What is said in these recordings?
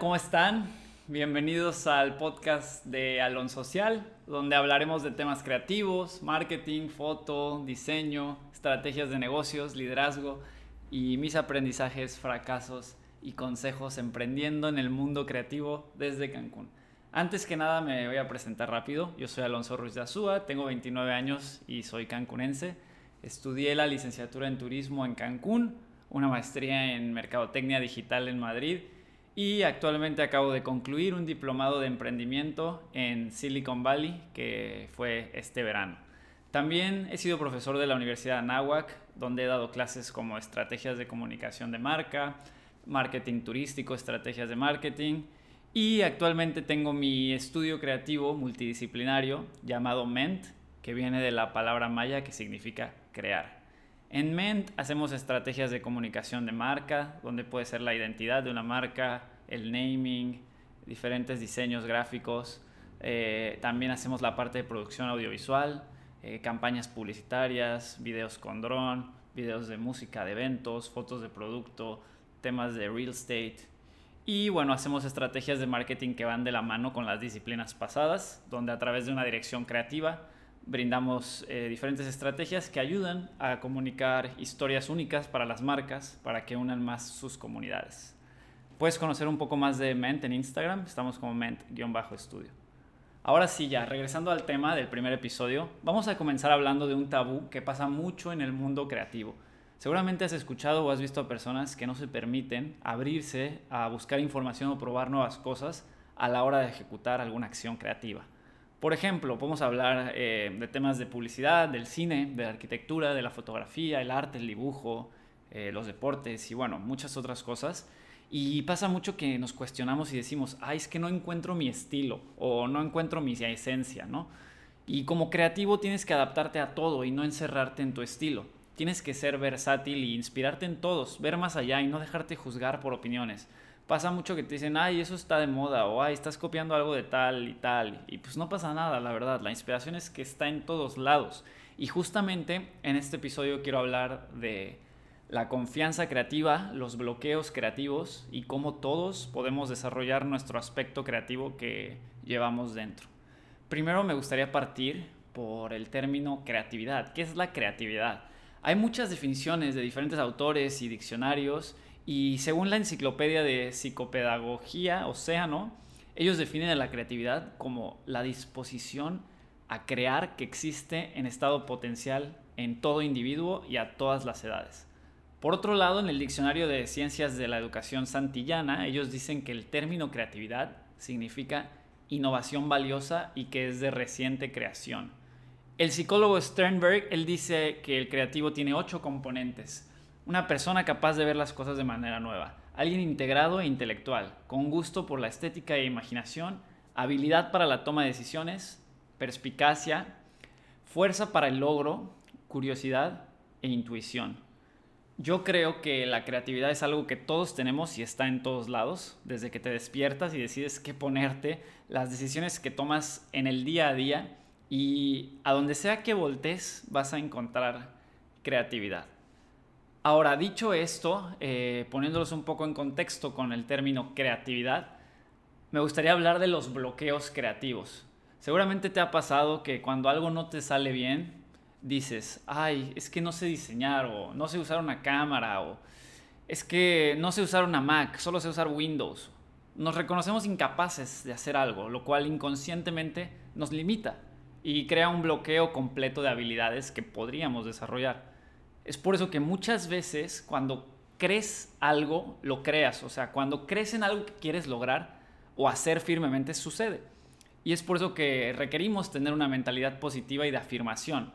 ¿cómo están? Bienvenidos al podcast de Alon Social, donde hablaremos de temas creativos, marketing, foto, diseño, estrategias de negocios, liderazgo y mis aprendizajes, fracasos y consejos emprendiendo en el mundo creativo desde Cancún. Antes que nada me voy a presentar rápido. Yo soy Alonso Ruiz de Azúa, tengo 29 años y soy cancunense. Estudié la licenciatura en turismo en Cancún, una maestría en mercadotecnia digital en Madrid y actualmente acabo de concluir un diplomado de emprendimiento en Silicon Valley que fue este verano. También he sido profesor de la Universidad de Anáhuac, donde he dado clases como estrategias de comunicación de marca, marketing turístico, estrategias de marketing y actualmente tengo mi estudio creativo multidisciplinario llamado MENT, que viene de la palabra maya que significa crear. En Ment hacemos estrategias de comunicación de marca, donde puede ser la identidad de una marca, el naming, diferentes diseños gráficos. Eh, también hacemos la parte de producción audiovisual, eh, campañas publicitarias, videos con dron, videos de música, de eventos, fotos de producto, temas de real estate. Y bueno, hacemos estrategias de marketing que van de la mano con las disciplinas pasadas, donde a través de una dirección creativa brindamos eh, diferentes estrategias que ayudan a comunicar historias únicas para las marcas para que unan más sus comunidades. Puedes conocer un poco más de Ment en Instagram, estamos como Ment-estudio. Ahora sí, ya, regresando al tema del primer episodio, vamos a comenzar hablando de un tabú que pasa mucho en el mundo creativo. Seguramente has escuchado o has visto a personas que no se permiten abrirse a buscar información o probar nuevas cosas a la hora de ejecutar alguna acción creativa. Por ejemplo, podemos hablar eh, de temas de publicidad, del cine, de la arquitectura, de la fotografía, el arte, el dibujo, eh, los deportes y bueno, muchas otras cosas. Y pasa mucho que nos cuestionamos y decimos, ay, es que no encuentro mi estilo o no encuentro mi esencia, ¿no? Y como creativo tienes que adaptarte a todo y no encerrarte en tu estilo. Tienes que ser versátil y inspirarte en todos, ver más allá y no dejarte juzgar por opiniones pasa mucho que te dicen, ay, eso está de moda, o ay, estás copiando algo de tal y tal. Y pues no pasa nada, la verdad. La inspiración es que está en todos lados. Y justamente en este episodio quiero hablar de la confianza creativa, los bloqueos creativos y cómo todos podemos desarrollar nuestro aspecto creativo que llevamos dentro. Primero me gustaría partir por el término creatividad. ¿Qué es la creatividad? Hay muchas definiciones de diferentes autores y diccionarios y según la enciclopedia de psicopedagogía, Océano, ellos definen a la creatividad como la disposición a crear que existe en estado potencial en todo individuo y a todas las edades. Por otro lado, en el diccionario de ciencias de la educación santillana, ellos dicen que el término creatividad significa innovación valiosa y que es de reciente creación. El psicólogo Sternberg, él dice que el creativo tiene ocho componentes una persona capaz de ver las cosas de manera nueva. Alguien integrado e intelectual, con gusto por la estética e imaginación, habilidad para la toma de decisiones, perspicacia, fuerza para el logro, curiosidad e intuición. Yo creo que la creatividad es algo que todos tenemos y está en todos lados, desde que te despiertas y decides qué ponerte, las decisiones que tomas en el día a día y a donde sea que voltees vas a encontrar creatividad. Ahora, dicho esto, eh, poniéndolos un poco en contexto con el término creatividad, me gustaría hablar de los bloqueos creativos. Seguramente te ha pasado que cuando algo no te sale bien, dices, ay, es que no sé diseñar o no sé usar una cámara o es que no sé usar una Mac, solo sé usar Windows. Nos reconocemos incapaces de hacer algo, lo cual inconscientemente nos limita y crea un bloqueo completo de habilidades que podríamos desarrollar. Es por eso que muchas veces cuando crees algo, lo creas. O sea, cuando crees en algo que quieres lograr o hacer firmemente, sucede. Y es por eso que requerimos tener una mentalidad positiva y de afirmación.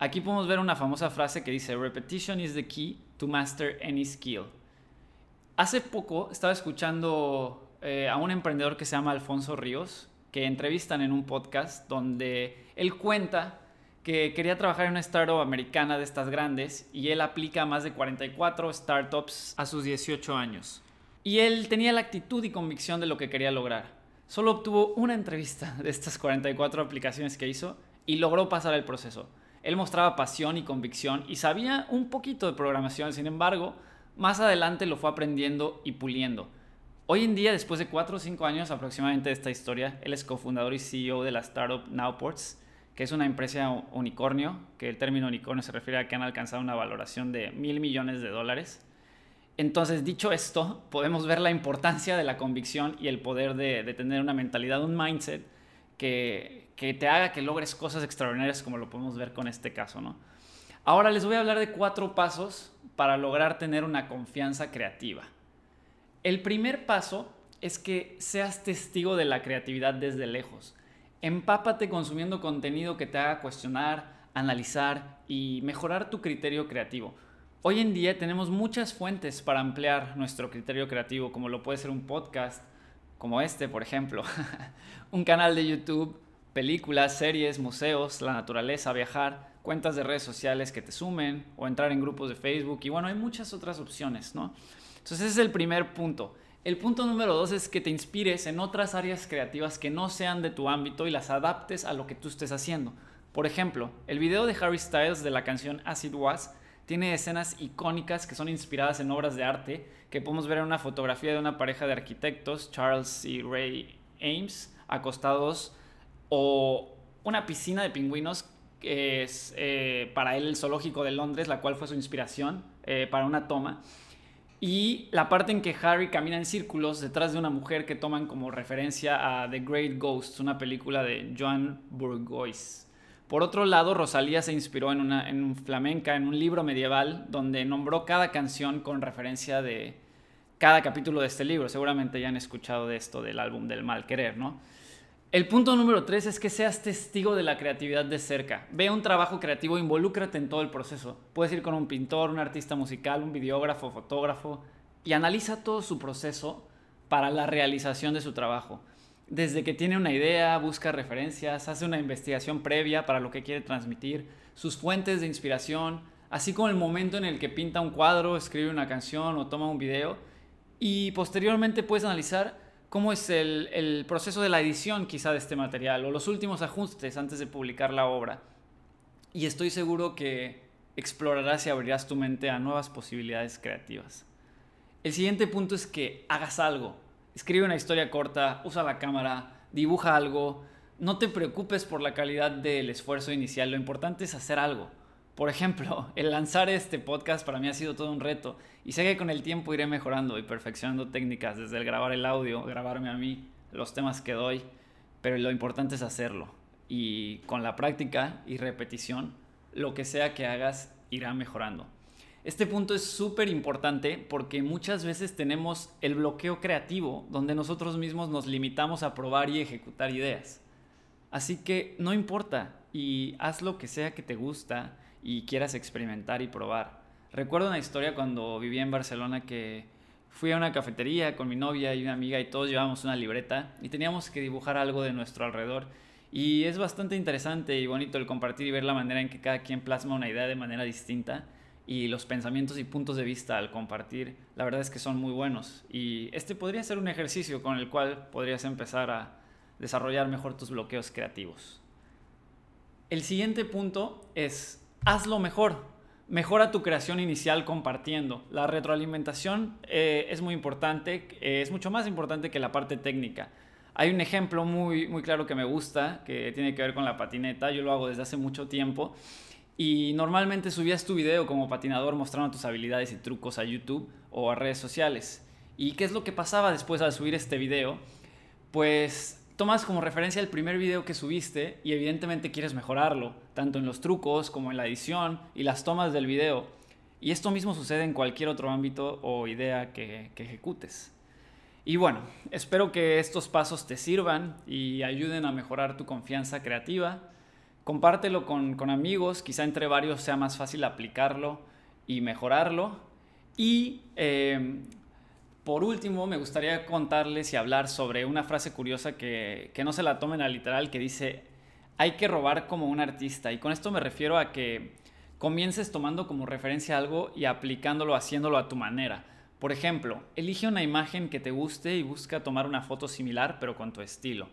Aquí podemos ver una famosa frase que dice, Repetition is the key to master any skill. Hace poco estaba escuchando eh, a un emprendedor que se llama Alfonso Ríos, que entrevistan en un podcast donde él cuenta que quería trabajar en una startup americana de estas grandes y él aplica a más de 44 startups a sus 18 años. Y él tenía la actitud y convicción de lo que quería lograr. Solo obtuvo una entrevista de estas 44 aplicaciones que hizo y logró pasar el proceso. Él mostraba pasión y convicción y sabía un poquito de programación, sin embargo, más adelante lo fue aprendiendo y puliendo. Hoy en día, después de 4 o 5 años aproximadamente de esta historia, él es cofundador y CEO de la startup Nowports, que es una empresa unicornio, que el término unicornio se refiere a que han alcanzado una valoración de mil millones de dólares. Entonces, dicho esto, podemos ver la importancia de la convicción y el poder de, de tener una mentalidad, un mindset que, que, te haga que logres cosas extraordinarias como lo podemos ver con este caso. ¿no? Ahora les voy a hablar de cuatro pasos para lograr tener una confianza creativa. El primer paso es que seas testigo de la creatividad desde lejos. Empápate consumiendo contenido que te haga cuestionar, analizar y mejorar tu criterio creativo. Hoy en día tenemos muchas fuentes para ampliar nuestro criterio creativo, como lo puede ser un podcast, como este, por ejemplo, un canal de YouTube, películas, series, museos, la naturaleza, viajar, cuentas de redes sociales que te sumen o entrar en grupos de Facebook y bueno, hay muchas otras opciones, ¿no? Entonces ese es el primer punto. El punto número dos es que te inspires en otras áreas creativas que no sean de tu ámbito y las adaptes a lo que tú estés haciendo. Por ejemplo, el video de Harry Styles de la canción As It Was tiene escenas icónicas que son inspiradas en obras de arte que podemos ver en una fotografía de una pareja de arquitectos, Charles y Ray Ames, acostados, o una piscina de pingüinos que es eh, para él el zoológico de Londres, la cual fue su inspiración eh, para una toma. Y la parte en que Harry camina en círculos detrás de una mujer que toman como referencia a The Great Ghost, una película de Joan Burgoyce. Por otro lado, Rosalía se inspiró en, una, en un flamenca, en un libro medieval, donde nombró cada canción con referencia de cada capítulo de este libro. Seguramente ya han escuchado de esto del álbum del mal querer, ¿no? El punto número tres es que seas testigo de la creatividad de cerca. Ve un trabajo creativo, involúcrate en todo el proceso. Puedes ir con un pintor, un artista musical, un videógrafo, fotógrafo y analiza todo su proceso para la realización de su trabajo. Desde que tiene una idea, busca referencias, hace una investigación previa para lo que quiere transmitir, sus fuentes de inspiración, así como el momento en el que pinta un cuadro, escribe una canción o toma un video. Y posteriormente puedes analizar cómo es el, proceso de la edición quizá de este material o los últimos ajustes antes de publicar la obra. Y estoy seguro que explorarás y abrirás tu mente a nuevas posibilidades creativas. El siguiente punto es que hagas algo. Escribe una historia corta, usa la cámara, dibuja algo. No te preocupes por la calidad del esfuerzo inicial, lo importante es hacer algo. Por ejemplo, el lanzar este podcast para mí ha sido todo un reto y sé que con el tiempo iré mejorando y perfeccionando técnicas desde el grabar el audio, grabarme a mí, los temas que doy, pero lo importante es hacerlo y con la práctica y repetición, lo que sea que hagas irá mejorando. Este punto es súper importante porque muchas veces tenemos el bloqueo creativo donde nosotros mismos nos limitamos a probar y ejecutar ideas. Así que no importa y haz lo que sea que te gusta y quieras experimentar y probar. Recuerdo una historia cuando vivía en Barcelona que fui a una cafetería con mi novia y una amiga y todos llevábamos una libreta y teníamos que dibujar algo de nuestro alrededor. Y es bastante interesante y bonito el compartir y ver la manera en que cada quien plasma una idea de manera distinta y los pensamientos y puntos de vista al compartir, la verdad es que son muy buenos. Y este podría ser un ejercicio con el cual podrías empezar a desarrollar mejor tus bloqueos creativos. El siguiente punto es hazlo mejor. Mejora tu creación inicial compartiendo. La retroalimentación eh, es muy importante, eh, es mucho más importante que la parte técnica. Hay un ejemplo muy, muy claro que me gusta, que tiene que ver con la patineta. Yo lo hago desde hace mucho tiempo. Y normalmente subías tu video como patinador mostrando tus habilidades y trucos a YouTube o a redes sociales. ¿Y qué es lo que pasaba después al subir este video? Pues tomas como referencia el primer video que subiste y evidentemente quieres mejorarlo, tanto en los trucos como en la edición y las tomas del video. Y esto mismo sucede en cualquier otro ámbito o idea que, ejecutes. Y bueno, espero que estos pasos te sirvan y ayuden a mejorar tu confianza creativa. Compártelo con, con amigos, quizá entre varios sea más fácil aplicarlo y mejorarlo. Y eh, por último, me gustaría contarles y hablar sobre una frase curiosa que, no se la tomen a literal, que dice, hay que robar como un artista. Y con esto me refiero a que comiences tomando como referencia algo y aplicándolo, haciéndolo a tu manera. Por ejemplo, elige una imagen que te guste y busca tomar una foto similar pero con tu estilo.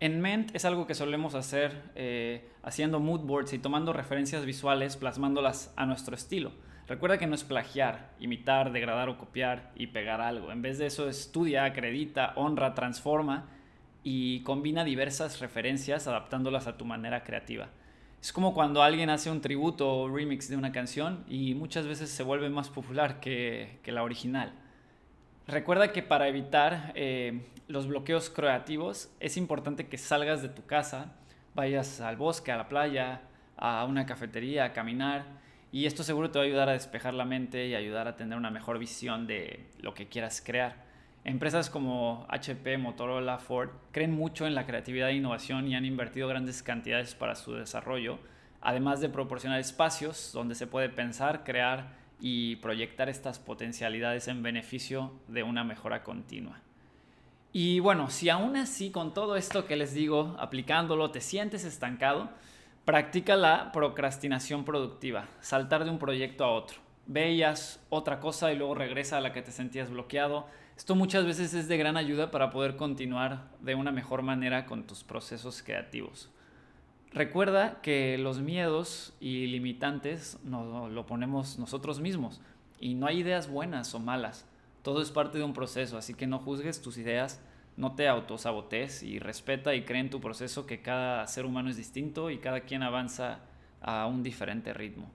En Ment es algo que solemos hacer eh, haciendo mood boards y tomando referencias visuales, plasmándolas a nuestro estilo. Recuerda que no es plagiar, imitar, degradar o copiar y pegar algo. En vez de eso, estudia, acredita, honra, transforma y combina diversas referencias adaptándolas a tu manera creativa. Es como cuando alguien hace un tributo o remix de una canción y muchas veces se vuelve más popular que, la original. Recuerda que para evitar eh, los bloqueos creativos es importante que salgas de tu casa, vayas al bosque, a la playa, a una cafetería, a caminar y esto seguro te va a ayudar a despejar la mente y ayudar a tener una mejor visión de lo que quieras crear. Empresas como HP, Motorola, Ford creen mucho en la creatividad e innovación y han invertido grandes cantidades para su desarrollo, además de proporcionar espacios donde se puede pensar, crear y proyectar estas potencialidades en beneficio de una mejora continua. Y bueno, si aún así con todo esto que les digo, aplicándolo, te sientes estancado, practica la procrastinación productiva, saltar de un proyecto a otro. Veías otra cosa y luego regresa a la que te sentías bloqueado esto muchas veces es de gran ayuda para poder continuar de una mejor manera con tus procesos creativos. Recuerda que los miedos y limitantes nos lo ponemos nosotros mismos y no hay ideas buenas o malas. Todo es parte de un proceso, así que no juzgues tus ideas, no te autosabotes y respeta y cree en tu proceso que cada ser humano es distinto y cada quien avanza a un diferente ritmo.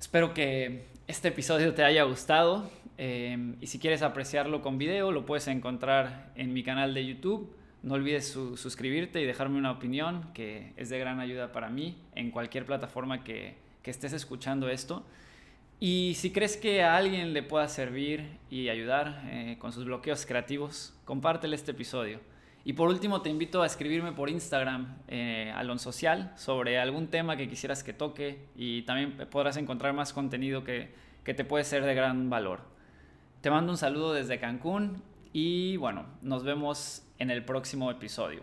Espero que este episodio te haya gustado em, y si quieres apreciarlo con video lo puedes encontrar en mi canal de YouTube. No olvides suscribirte y dejarme una opinión que es de gran ayuda para mí en cualquier plataforma que, que estés escuchando esto. Y si crees que a alguien le pueda servir y ayudar eh, con sus bloqueos creativos, compártele este episodio. Y por último, te invito a escribirme por Instagram, eh, Social, sobre algún tema que quisieras que toque y también podrás encontrar más contenido que, que te puede ser de gran valor. Te mando un saludo desde Cancún y bueno, nos vemos en el próximo episodio.